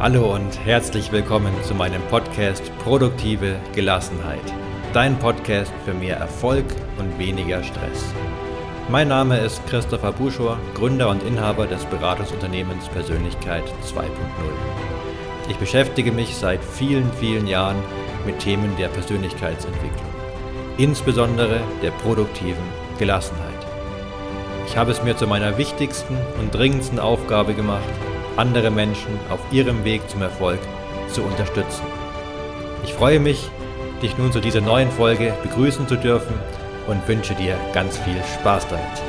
Hallo und herzlich willkommen zu meinem Podcast Produktive Gelassenheit. Dein Podcast für mehr Erfolg und weniger Stress. Mein Name ist Christopher Buschor, Gründer und Inhaber des Beratungsunternehmens Persönlichkeit 2.0. Ich beschäftige mich seit vielen, vielen Jahren mit Themen der Persönlichkeitsentwicklung, insbesondere der produktiven Gelassenheit. Ich habe es mir zu meiner wichtigsten und dringendsten Aufgabe gemacht, andere Menschen auf ihrem Weg zum Erfolg zu unterstützen. Ich freue mich, dich nun zu dieser neuen Folge begrüßen zu dürfen und wünsche dir ganz viel Spaß damit.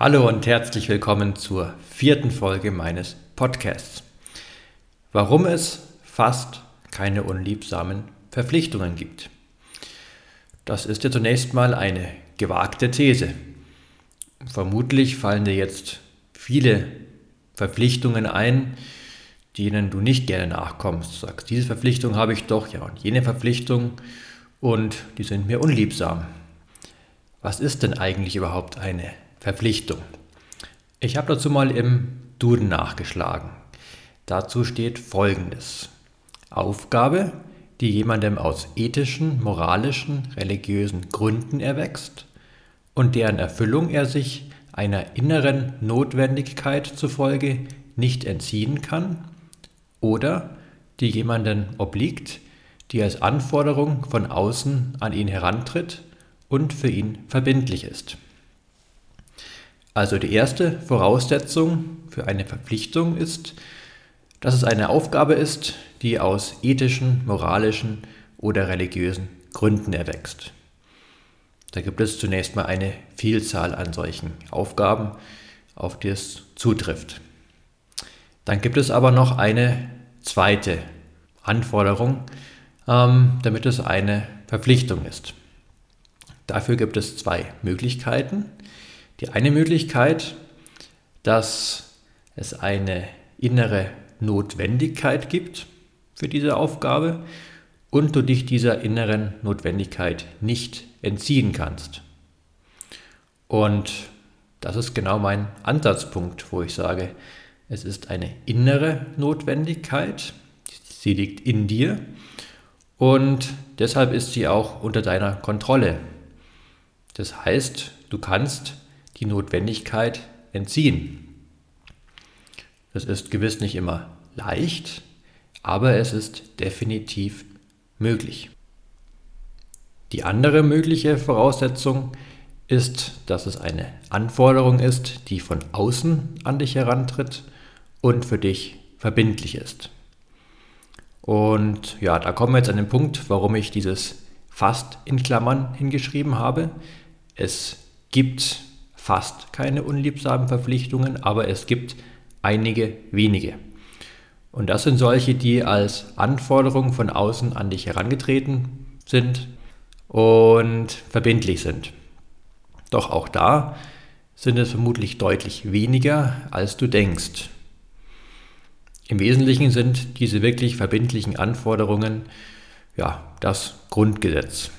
Hallo und herzlich willkommen zur vierten Folge meines Podcasts. Warum es fast keine unliebsamen Verpflichtungen gibt. Das ist ja zunächst mal eine gewagte These. Vermutlich fallen dir jetzt viele Verpflichtungen ein, denen du nicht gerne nachkommst. Du sagst, diese Verpflichtung habe ich doch, ja, und jene Verpflichtung und die sind mir unliebsam. Was ist denn eigentlich überhaupt eine Verpflichtung? Ich habe dazu mal im Duden nachgeschlagen. Dazu steht Folgendes. Aufgabe, die jemandem aus ethischen, moralischen, religiösen Gründen erwächst und deren Erfüllung er sich einer inneren Notwendigkeit zufolge nicht entziehen kann oder die jemanden obliegt, die als Anforderung von außen an ihn herantritt und für ihn verbindlich ist. Also die erste Voraussetzung für eine Verpflichtung ist, dass es eine Aufgabe ist, die aus ethischen, moralischen oder religiösen Gründen erwächst. Da gibt es zunächst mal eine Vielzahl an solchen Aufgaben, auf die es zutrifft. Dann gibt es aber noch eine zweite Anforderung, ähm, damit es eine Verpflichtung ist. Dafür gibt es zwei Möglichkeiten. Die eine Möglichkeit, dass es eine innere Notwendigkeit gibt für diese Aufgabe und du dich dieser inneren Notwendigkeit nicht entziehen kannst. Und das ist genau mein Ansatzpunkt, wo ich sage, es ist eine innere Notwendigkeit, sie liegt in dir und deshalb ist sie auch unter deiner Kontrolle. Das heißt, du kannst die Notwendigkeit entziehen. Das ist gewiss nicht immer leicht, aber es ist definitiv möglich. Die andere mögliche Voraussetzung ist, dass es eine Anforderung ist, die von außen an dich herantritt und für dich verbindlich ist. Und ja, da kommen wir jetzt an den Punkt, warum ich dieses fast in Klammern hingeschrieben habe. Es gibt fast keine unliebsamen Verpflichtungen, aber es gibt einige wenige. Und das sind solche, die als Anforderung von außen an dich herangetreten sind und verbindlich sind. Doch auch da sind es vermutlich deutlich weniger, als du denkst. Im Wesentlichen sind diese wirklich verbindlichen Anforderungen ja das Grundgesetz.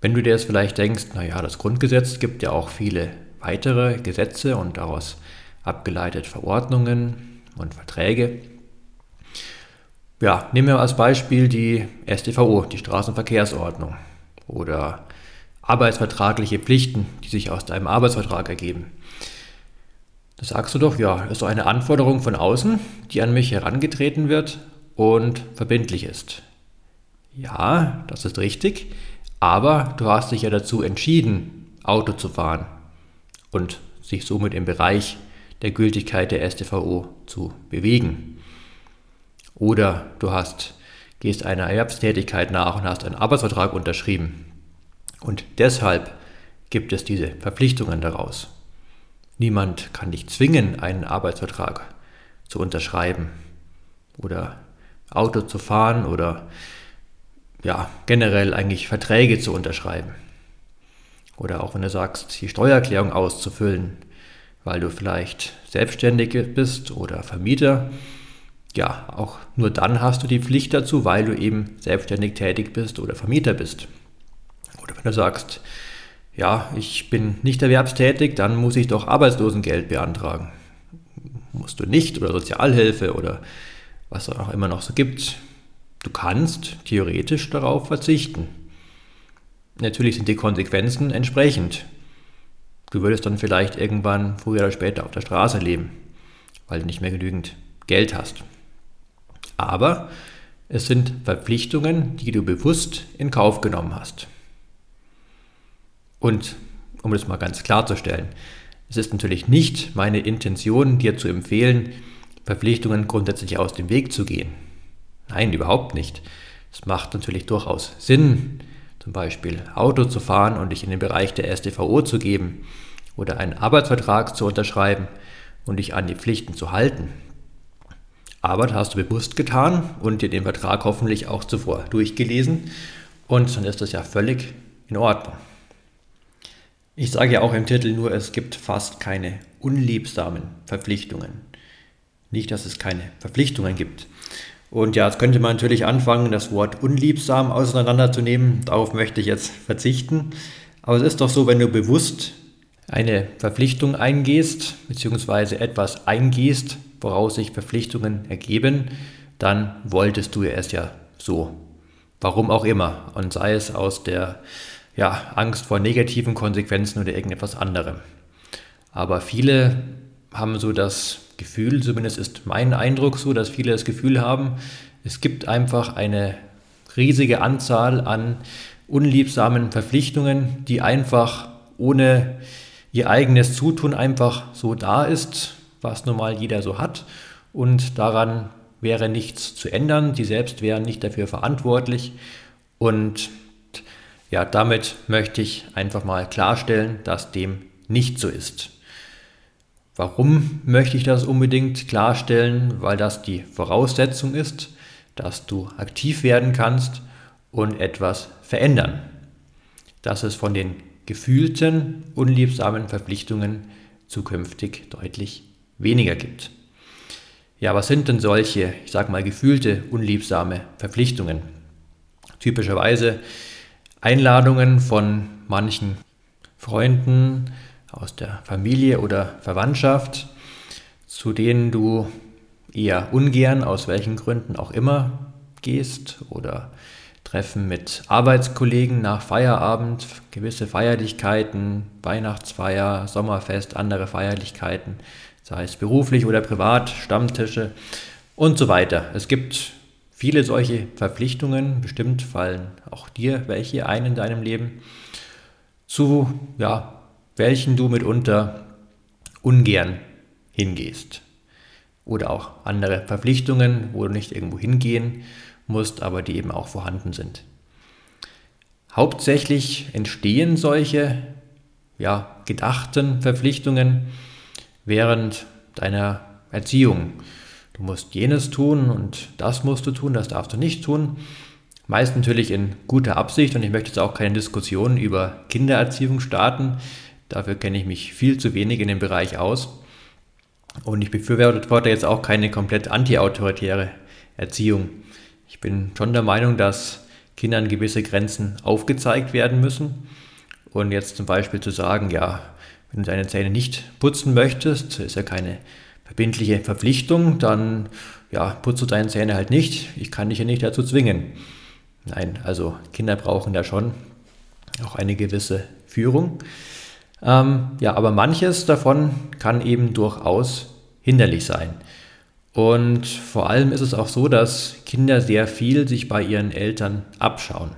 Wenn du dir jetzt vielleicht denkst, naja, das Grundgesetz gibt ja auch viele weitere Gesetze und daraus abgeleitet Verordnungen und Verträge, ja, nehmen wir als Beispiel die StVO, die Straßenverkehrsordnung oder arbeitsvertragliche Pflichten, die sich aus deinem Arbeitsvertrag ergeben. Da sagst du doch, ja, ist so eine Anforderung von außen, die an mich herangetreten wird und verbindlich ist. Ja, das ist richtig, aber du hast dich ja dazu entschieden, Auto zu fahren und sich somit im Bereich der Gültigkeit der StVO zu bewegen. Oder du hast, gehst einer Erwerbstätigkeit nach und hast einen Arbeitsvertrag unterschrieben. Und deshalb gibt es diese Verpflichtungen daraus. Niemand kann dich zwingen, einen Arbeitsvertrag zu unterschreiben oder Auto zu fahren oder ja, generell eigentlich Verträge zu unterschreiben. Oder auch wenn du sagst, die Steuererklärung auszufüllen, weil du vielleicht selbstständig bist oder Vermieter ja, auch nur dann hast du die Pflicht dazu, weil du eben selbstständig tätig bist oder Vermieter bist. Oder wenn du sagst, ja, ich bin nicht erwerbstätig, dann muss ich doch Arbeitslosengeld beantragen. musst du nicht oder Sozialhilfe oder was auch immer noch so gibt. Du kannst theoretisch darauf verzichten. Natürlich sind die Konsequenzen entsprechend. Du würdest dann vielleicht irgendwann früher oder später auf der Straße leben, weil du nicht mehr genügend Geld hast. Aber es sind Verpflichtungen, die du bewusst in Kauf genommen hast. Und um das mal ganz klarzustellen, es ist natürlich nicht meine Intention, dir zu empfehlen, Verpflichtungen grundsätzlich aus dem Weg zu gehen. Nein, überhaupt nicht. Es macht natürlich durchaus Sinn, zum Beispiel Auto zu fahren und dich in den Bereich der STVO zu geben oder einen Arbeitsvertrag zu unterschreiben und dich an die Pflichten zu halten. Das hast du bewusst getan und dir den Vertrag hoffentlich auch zuvor durchgelesen und dann ist das ja völlig in Ordnung. Ich sage ja auch im Titel nur, es gibt fast keine unliebsamen Verpflichtungen. Nicht, dass es keine Verpflichtungen gibt. Und ja, jetzt könnte man natürlich anfangen, das Wort unliebsam auseinanderzunehmen. Darauf möchte ich jetzt verzichten. Aber es ist doch so, wenn du bewusst eine Verpflichtung eingehst, beziehungsweise etwas eingehst, woraus sich Verpflichtungen ergeben, dann wolltest du es ja so. Warum auch immer. Und sei es aus der ja, Angst vor negativen Konsequenzen oder irgendetwas anderem. Aber viele haben so das Gefühl, zumindest ist mein Eindruck so, dass viele das Gefühl haben, es gibt einfach eine riesige Anzahl an unliebsamen Verpflichtungen, die einfach ohne ihr eigenes Zutun einfach so da ist, was nun mal jeder so hat. Und daran wäre nichts zu ändern. Sie selbst wären nicht dafür verantwortlich. Und ja, damit möchte ich einfach mal klarstellen, dass dem nicht so ist. Warum möchte ich das unbedingt klarstellen? Weil das die Voraussetzung ist, dass du aktiv werden kannst und etwas verändern. Dass es von den gefühlten, unliebsamen Verpflichtungen zukünftig deutlich weniger gibt. Ja, was sind denn solche, ich sage mal, gefühlte, unliebsame Verpflichtungen? Typischerweise Einladungen von manchen Freunden aus der Familie oder Verwandtschaft, zu denen du eher ungern, aus welchen Gründen auch immer, gehst oder Treffen mit Arbeitskollegen nach Feierabend, gewisse Feierlichkeiten, Weihnachtsfeier, Sommerfest, andere Feierlichkeiten, sei es beruflich oder privat, Stammtische und so weiter. Es gibt viele solche Verpflichtungen, bestimmt fallen auch dir welche ein in deinem Leben, zu ja, welchen du mitunter ungern hingehst. Oder auch andere Verpflichtungen, wo du nicht irgendwo hingehen musst, aber die eben auch vorhanden sind. Hauptsächlich entstehen solche ja, gedachten Verpflichtungen während deiner Erziehung du musst jenes tun und das musst du tun, das darfst du nicht tun. Meist natürlich in guter Absicht und ich möchte jetzt auch keine Diskussion über Kindererziehung starten. Dafür kenne ich mich viel zu wenig in dem Bereich aus. Und ich befürworte jetzt auch keine komplett anti-autoritäre Erziehung. Ich bin schon der Meinung, dass Kindern gewisse Grenzen aufgezeigt werden müssen. Und jetzt zum Beispiel zu sagen, ja, wenn du deine Zähne nicht putzen möchtest, ist ja keine verbindliche Verpflichtung, dann ja, putzt du deine Zähne halt nicht. Ich kann dich ja nicht dazu zwingen. Nein, also Kinder brauchen da schon auch eine gewisse Führung. Ähm, ja, aber manches davon kann eben durchaus hinderlich sein. Und vor allem ist es auch so, dass Kinder sehr viel sich bei ihren Eltern abschauen.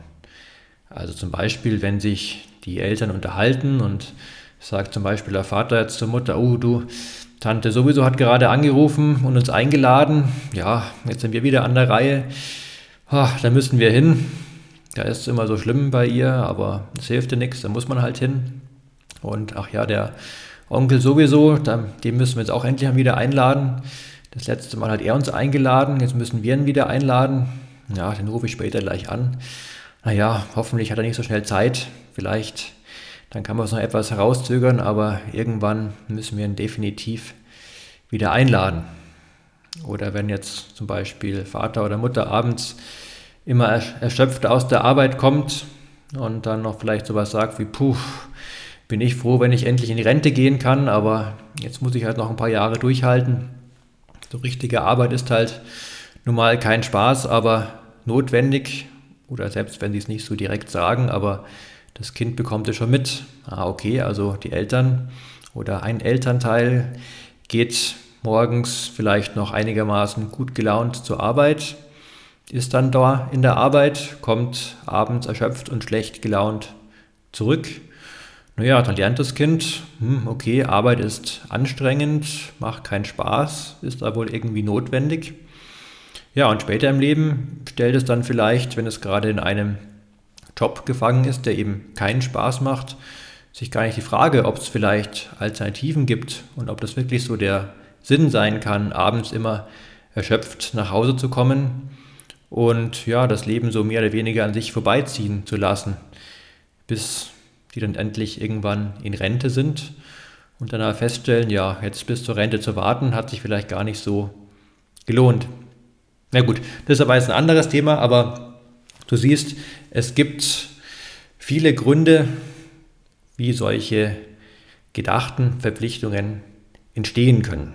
Also zum Beispiel, wenn sich die Eltern unterhalten und sagt zum Beispiel der Vater jetzt zur Mutter, oh du, Tante sowieso hat gerade angerufen und uns eingeladen. Ja, jetzt sind wir wieder an der Reihe. Oh, da müssen wir hin. Da ist es immer so schlimm bei ihr, aber es hilft ja nichts, da muss man halt hin. Und ach ja, der Onkel sowieso, den müssen wir jetzt auch endlich mal wieder einladen. Das letzte Mal hat er uns eingeladen, jetzt müssen wir ihn wieder einladen. Ja, den rufe ich später gleich an. Naja, hoffentlich hat er nicht so schnell Zeit. Vielleicht dann kann man es noch etwas herauszögern, aber irgendwann müssen wir ihn definitiv wieder einladen. Oder wenn jetzt zum Beispiel Vater oder Mutter abends immer erschöpft aus der Arbeit kommt und dann noch vielleicht sowas sagt wie, puh, bin ich froh, wenn ich endlich in die Rente gehen kann, aber jetzt muss ich halt noch ein paar Jahre durchhalten. So richtige Arbeit ist halt nun mal kein Spaß, aber notwendig. Oder selbst wenn sie es nicht so direkt sagen, aber das Kind bekommt es schon mit. Ah, okay, also die Eltern oder ein Elternteil geht morgens vielleicht noch einigermaßen gut gelaunt zur Arbeit, ist dann da in der Arbeit, kommt abends erschöpft und schlecht gelaunt zurück. Naja, dann lernt das Kind, hm, okay, Arbeit ist anstrengend, macht keinen Spaß, ist da wohl irgendwie notwendig. Ja, und später im Leben stellt es dann vielleicht, wenn es gerade in einem Job gefangen ist, der eben keinen Spaß macht, sich gar nicht die Frage, ob es vielleicht Alternativen gibt und ob das wirklich so der Sinn sein kann, abends immer erschöpft nach Hause zu kommen und ja, das Leben so mehr oder weniger an sich vorbeiziehen zu lassen, bis die dann endlich irgendwann in Rente sind und dann feststellen, ja, jetzt bis zur Rente zu warten, hat sich vielleicht gar nicht so gelohnt. Na gut, das ist aber jetzt ein anderes Thema, aber du siehst, es gibt viele Gründe, wie solche gedachten Verpflichtungen entstehen können.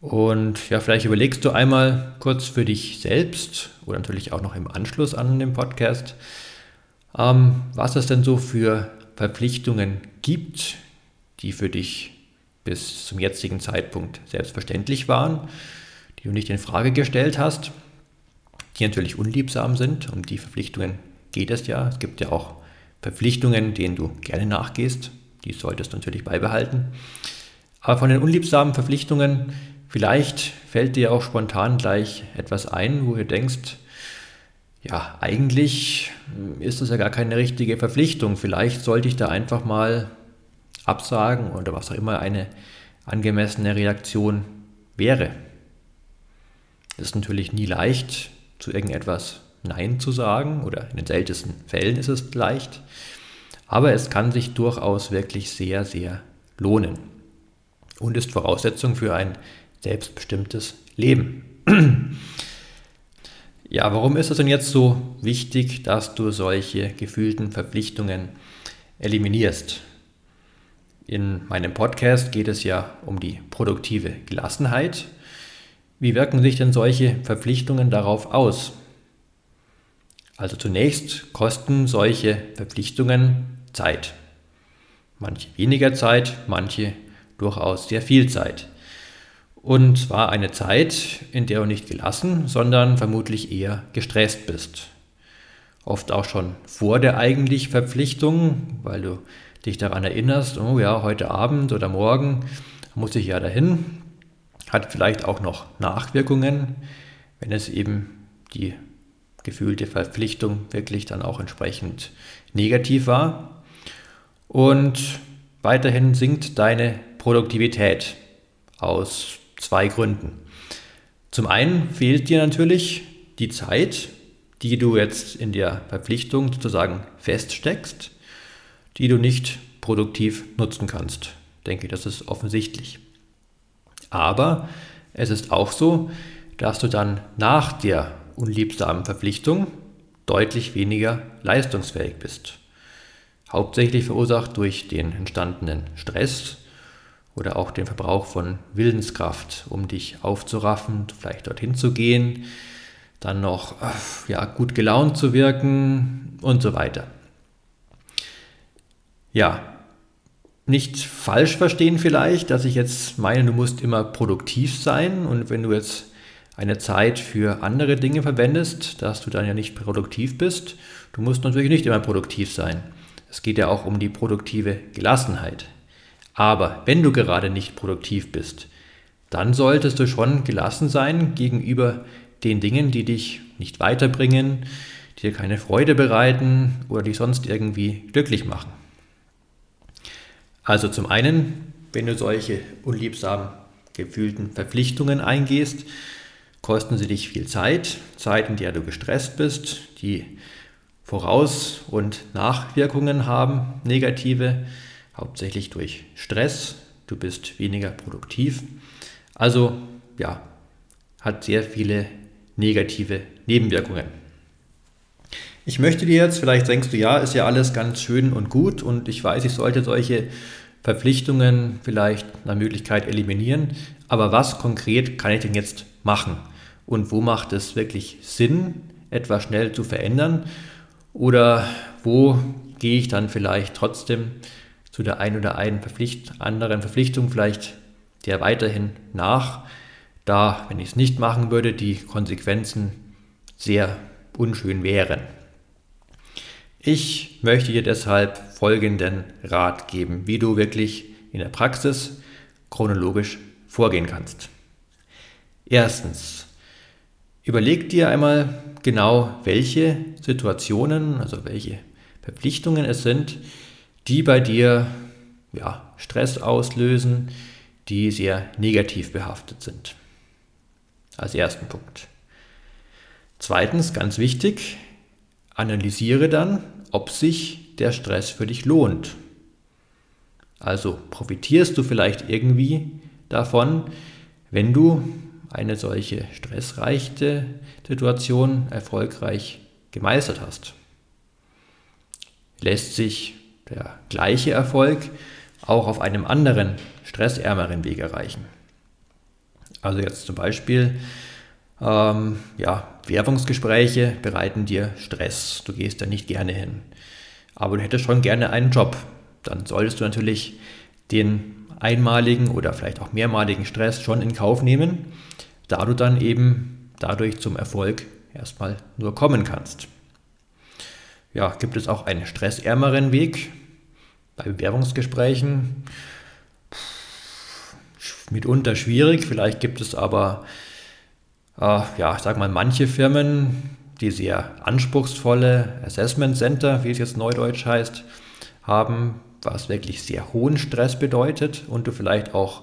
Und ja, vielleicht überlegst du einmal kurz für dich selbst oder natürlich auch noch im Anschluss an den Podcast, ähm, was es denn so für Verpflichtungen gibt, die für dich bis zum jetzigen Zeitpunkt selbstverständlich waren, die du nicht in Frage gestellt hast, die natürlich unliebsam sind. Um die Verpflichtungen geht es ja. Es gibt ja auch Verpflichtungen, denen du gerne nachgehst. Die solltest du natürlich beibehalten. Aber von den unliebsamen Verpflichtungen Vielleicht fällt dir auch spontan gleich etwas ein, wo du denkst, ja, eigentlich ist das ja gar keine richtige Verpflichtung. Vielleicht sollte ich da einfach mal absagen oder was auch immer eine angemessene Reaktion wäre. Es ist natürlich nie leicht, zu irgendetwas Nein zu sagen oder in den seltensten Fällen ist es leicht. Aber es kann sich durchaus wirklich sehr, sehr lohnen und ist Voraussetzung für ein selbstbestimmtes Leben. Ja, warum ist es denn jetzt so wichtig, dass du solche gefühlten Verpflichtungen eliminierst? In meinem Podcast geht es ja um die produktive Gelassenheit. Wie wirken sich denn solche Verpflichtungen darauf aus? Also zunächst kosten solche Verpflichtungen Zeit. Manche weniger Zeit, manche durchaus sehr viel Zeit. Und zwar eine Zeit, in der du nicht gelassen, sondern vermutlich eher gestresst bist. Oft auch schon vor der eigentlich Verpflichtung, weil du dich daran erinnerst, oh ja, heute Abend oder morgen muss ich ja dahin. Hat vielleicht auch noch Nachwirkungen, wenn es eben die gefühlte Verpflichtung wirklich dann auch entsprechend negativ war. Und weiterhin sinkt deine Produktivität aus zwei Gründen. Zum einen fehlt dir natürlich die Zeit, die du jetzt in der Verpflichtung sozusagen feststeckst, die du nicht produktiv nutzen kannst. Ich denke, das ist offensichtlich. Aber es ist auch so, dass du dann nach der unliebsamen Verpflichtung deutlich weniger leistungsfähig bist. Hauptsächlich verursacht durch den entstandenen Stress oder auch den Verbrauch von Willenskraft, um dich aufzuraffen, vielleicht dorthin zu gehen, dann noch äh, ja, gut gelaunt zu wirken und so weiter. Ja, nicht falsch verstehen vielleicht, dass ich jetzt meine, du musst immer produktiv sein und wenn du jetzt eine Zeit für andere Dinge verwendest, dass du dann ja nicht produktiv bist. Du musst natürlich nicht immer produktiv sein. Es geht ja auch um die produktive Gelassenheit. Aber wenn du gerade nicht produktiv bist, dann solltest du schon gelassen sein gegenüber den Dingen, die dich nicht weiterbringen, dir keine Freude bereiten oder dich sonst irgendwie glücklich machen. Also zum einen, wenn du solche unliebsamen gefühlten Verpflichtungen eingehst, kosten sie dich viel Zeit, Zeit, in der du gestresst bist, die Voraus- und Nachwirkungen haben, negative, hauptsächlich durch Stress, du bist weniger produktiv. Also ja, hat sehr viele negative Nebenwirkungen. Ich möchte dir jetzt, vielleicht denkst du, ja, ist ja alles ganz schön und gut und ich weiß, ich sollte solche Verpflichtungen vielleicht nach Möglichkeit eliminieren, aber was konkret kann ich denn jetzt machen? Und wo macht es wirklich Sinn, etwas schnell zu verändern? Oder wo gehe ich dann vielleicht trotzdem zu der einen oder einen Verpflicht anderen Verpflichtung vielleicht der weiterhin nach, da, wenn ich es nicht machen würde, die Konsequenzen sehr unschön wären. Ich möchte dir deshalb folgenden Rat geben, wie du wirklich in der Praxis chronologisch vorgehen kannst. Erstens, überleg dir einmal genau, welche Situationen, also welche Verpflichtungen es sind, die bei dir ja, Stress auslösen, die sehr negativ behaftet sind. Als ersten Punkt. Zweitens, ganz wichtig, analysiere dann, ob sich der Stress für dich lohnt. Also profitierst du vielleicht irgendwie davon, wenn du eine solche stressreiche Situation erfolgreich gemeistert hast. Lässt sich der gleiche Erfolg auch auf einem anderen, stressärmeren Weg erreichen. Also jetzt zum Beispiel, ähm, ja, Werbungsgespräche bereiten dir Stress. Du gehst da nicht gerne hin. Aber du hättest schon gerne einen Job. Dann solltest du natürlich den einmaligen oder vielleicht auch mehrmaligen Stress schon in Kauf nehmen, da du dann eben dadurch zum Erfolg erstmal nur kommen kannst. Ja, gibt es auch einen stressärmeren Weg bei Bewerbungsgesprächen? Mitunter schwierig, vielleicht gibt es aber, äh, ja, ich sag mal, manche Firmen, die sehr anspruchsvolle Assessment Center, wie es jetzt neudeutsch heißt, haben, was wirklich sehr hohen Stress bedeutet und du vielleicht auch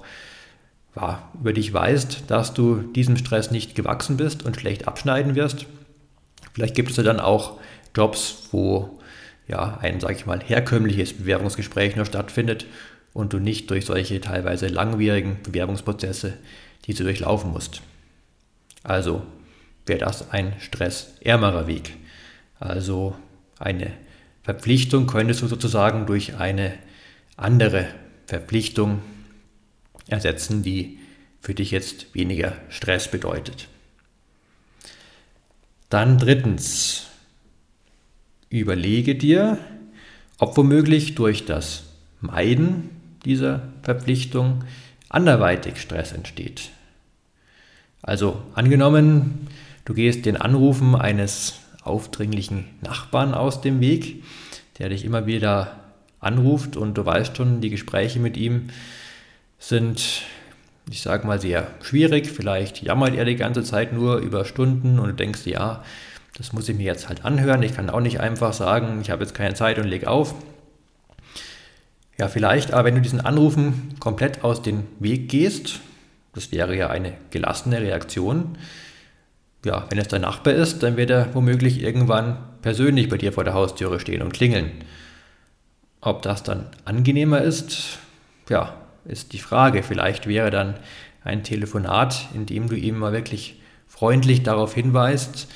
ja, über dich weißt, dass du diesem Stress nicht gewachsen bist und schlecht abschneiden wirst. Vielleicht gibt es ja dann auch Jobs, wo ja, ein, sage ich mal, herkömmliches Bewerbungsgespräch nur stattfindet und du nicht durch solche teilweise langwierigen Bewerbungsprozesse diese durchlaufen musst. Also wäre das ein stressärmerer Weg. Also eine Verpflichtung könntest du sozusagen durch eine andere Verpflichtung ersetzen, die für dich jetzt weniger Stress bedeutet. Dann drittens, Überlege dir, ob womöglich durch das Meiden dieser Verpflichtung anderweitig Stress entsteht. Also angenommen, du gehst den Anrufen eines aufdringlichen Nachbarn aus dem Weg, der dich immer wieder anruft und du weißt schon, die Gespräche mit ihm sind, ich sage mal, sehr schwierig. Vielleicht jammert er die ganze Zeit nur über Stunden und du denkst, ja, das muss ich mir jetzt halt anhören. Ich kann auch nicht einfach sagen, ich habe jetzt keine Zeit und leg auf. Ja, vielleicht, aber wenn du diesen Anrufen komplett aus dem Weg gehst, das wäre ja eine gelassene Reaktion. Ja, wenn es dein Nachbar ist, dann wird er womöglich irgendwann persönlich bei dir vor der Haustüre stehen und klingeln. Ob das dann angenehmer ist, ja, ist die Frage. Vielleicht wäre dann ein Telefonat, in dem du ihm mal wirklich freundlich darauf hinweist,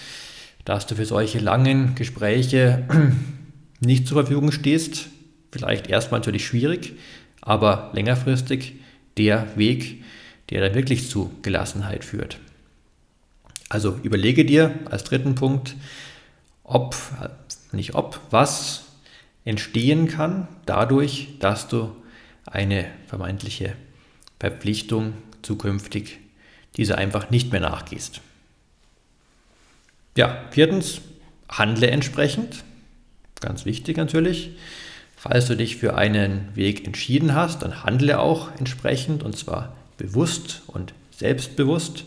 dass du für solche langen Gespräche nicht zur Verfügung stehst. Vielleicht erstmal natürlich schwierig, aber längerfristig der Weg, der dann wirklich zu Gelassenheit führt. Also überlege dir als dritten Punkt, ob, nicht ob, was entstehen kann dadurch, dass du eine vermeintliche Verpflichtung zukünftig diese einfach nicht mehr nachgehst. Ja, viertens, handle entsprechend. Ganz wichtig natürlich. Falls du dich für einen Weg entschieden hast, dann handle auch entsprechend und zwar bewusst und selbstbewusst.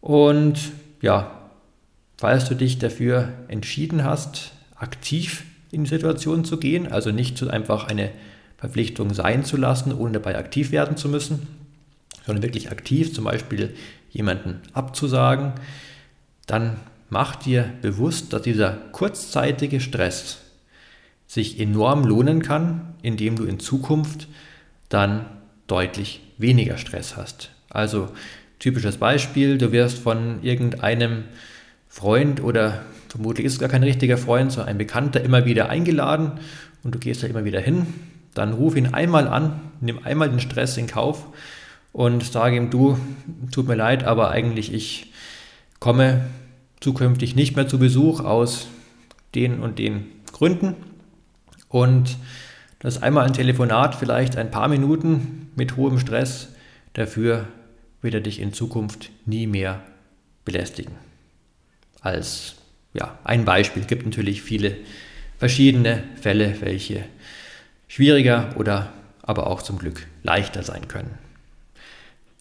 Und ja, falls du dich dafür entschieden hast, aktiv in die Situation zu gehen, also nicht einfach eine Verpflichtung sein zu lassen, ohne dabei aktiv werden zu müssen, sondern wirklich aktiv zum Beispiel jemanden abzusagen, dann mach dir bewusst, dass dieser kurzzeitige Stress sich enorm lohnen kann, indem du in Zukunft dann deutlich weniger Stress hast. Also typisches Beispiel, du wirst von irgendeinem Freund oder vermutlich ist es gar kein richtiger Freund, sondern ein Bekannter immer wieder eingeladen und du gehst da immer wieder hin. dann ruf ihn einmal an, nimm einmal den Stress in Kauf und sage ihm, du, tut mir leid, aber eigentlich ich komme zukünftig nicht mehr zu Besuch aus den und den Gründen. Und das einmal ein Telefonat, vielleicht ein paar Minuten mit hohem Stress, dafür wird er dich in Zukunft nie mehr belästigen. Als ja, ein Beispiel Es gibt natürlich viele verschiedene Fälle, welche schwieriger oder aber auch zum Glück leichter sein können.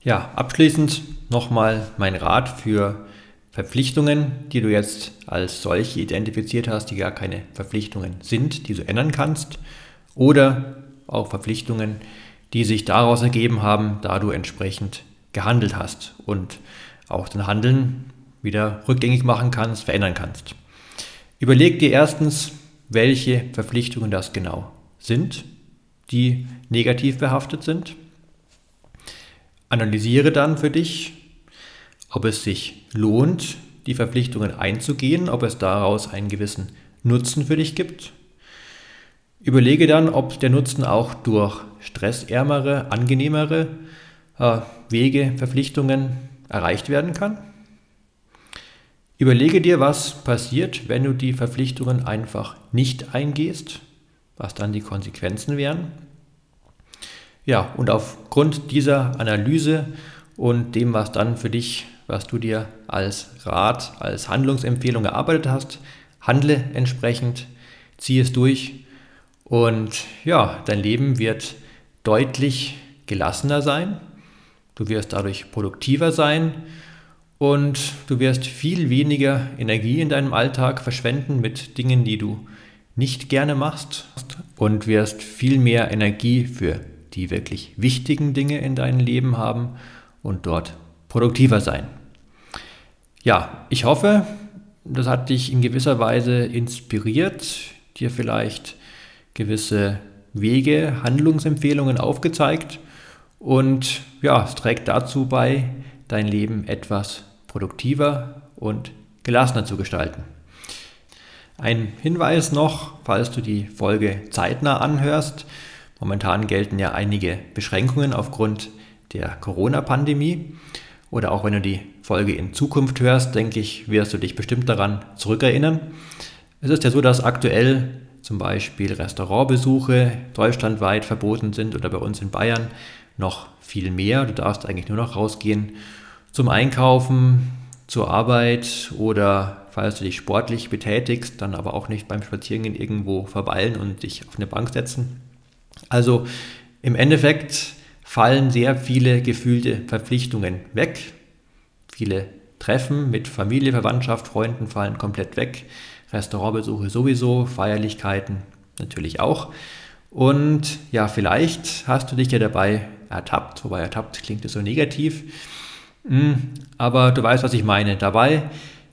Ja, abschließend nochmal mein Rat für Verpflichtungen, die du jetzt als solche identifiziert hast, die gar keine Verpflichtungen sind, die du ändern kannst, oder auch Verpflichtungen, die sich daraus ergeben haben, da du entsprechend gehandelt hast und auch dein Handeln wieder rückgängig machen kannst, verändern kannst. Überleg dir erstens, welche Verpflichtungen das genau sind, die negativ behaftet sind. Analysiere dann für dich, ob es sich lohnt, die Verpflichtungen einzugehen, ob es daraus einen gewissen Nutzen für dich gibt. Überlege dann, ob der Nutzen auch durch stressärmere, angenehmere äh, Wege, Verpflichtungen erreicht werden kann. Überlege dir, was passiert, wenn du die Verpflichtungen einfach nicht eingehst, was dann die Konsequenzen wären. Ja, und aufgrund dieser Analyse und dem, was dann für dich was du dir als Rat, als Handlungsempfehlung erarbeitet hast. Handle entsprechend, zieh es durch und ja, dein Leben wird deutlich gelassener sein. Du wirst dadurch produktiver sein und du wirst viel weniger Energie in deinem Alltag verschwenden mit Dingen, die du nicht gerne machst und wirst viel mehr Energie für die wirklich wichtigen Dinge in deinem Leben haben und dort produktiver sein. Ja, ich hoffe, das hat dich in gewisser Weise inspiriert, dir vielleicht gewisse Wege, Handlungsempfehlungen aufgezeigt und ja, es trägt dazu bei, dein Leben etwas produktiver und gelassener zu gestalten. Ein Hinweis noch, falls du die Folge zeitnah anhörst. Momentan gelten ja einige Beschränkungen aufgrund der Corona-Pandemie oder auch wenn du die Folge in Zukunft hörst, denke ich, wirst du dich bestimmt daran zurückerinnern. Es ist ja so, dass aktuell zum Beispiel Restaurantbesuche deutschlandweit verboten sind oder bei uns in Bayern noch viel mehr. Du darfst eigentlich nur noch rausgehen zum Einkaufen, zur Arbeit oder falls du dich sportlich betätigst, dann aber auch nicht beim Spazierengehen irgendwo verweilen und dich auf eine Bank setzen. Also im Endeffekt fallen sehr viele gefühlte Verpflichtungen weg. Viele Treffen mit Familie, Verwandtschaft, Freunden fallen komplett weg. Restaurantbesuche sowieso, Feierlichkeiten natürlich auch. Und ja, vielleicht hast du dich ja dabei ertappt, wobei ertappt klingt so negativ. Hm, aber du weißt, was ich meine. Dabei,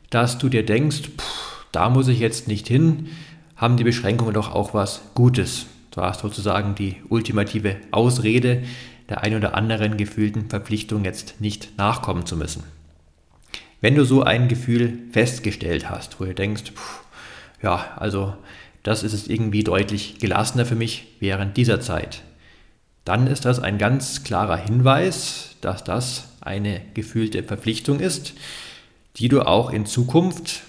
dass du dir denkst, pff, da muss ich jetzt nicht hin, haben die Beschränkungen doch auch was Gutes. Du hast sozusagen die ultimative Ausrede, der ein oder anderen gefühlten Verpflichtung jetzt nicht nachkommen zu müssen. Wenn du so ein Gefühl festgestellt hast, wo du denkst, pff, ja, also das ist es irgendwie deutlich gelassener für mich während dieser Zeit, dann ist das ein ganz klarer Hinweis, dass das eine gefühlte Verpflichtung ist, die du auch in Zukunft,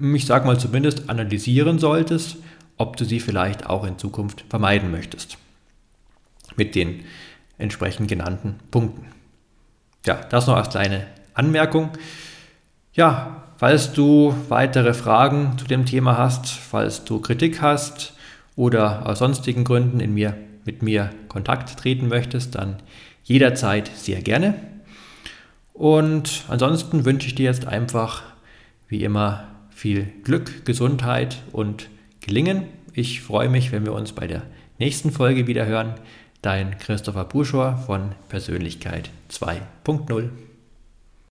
ich sage mal zumindest, analysieren solltest, ob du sie vielleicht auch in Zukunft vermeiden möchtest. Mit den entsprechend genannten Punkten. Ja, das noch als kleine Anmerkung. Ja, falls du weitere Fragen zu dem Thema hast, falls du Kritik hast oder aus sonstigen Gründen in mir, mit mir Kontakt treten möchtest, dann jederzeit sehr gerne. Und ansonsten wünsche ich dir jetzt einfach wie immer viel Glück, Gesundheit und Gelingen. Ich freue mich, wenn wir uns bei der nächsten Folge wieder hören. Dein Christopher Buschor von Persönlichkeit 2.0.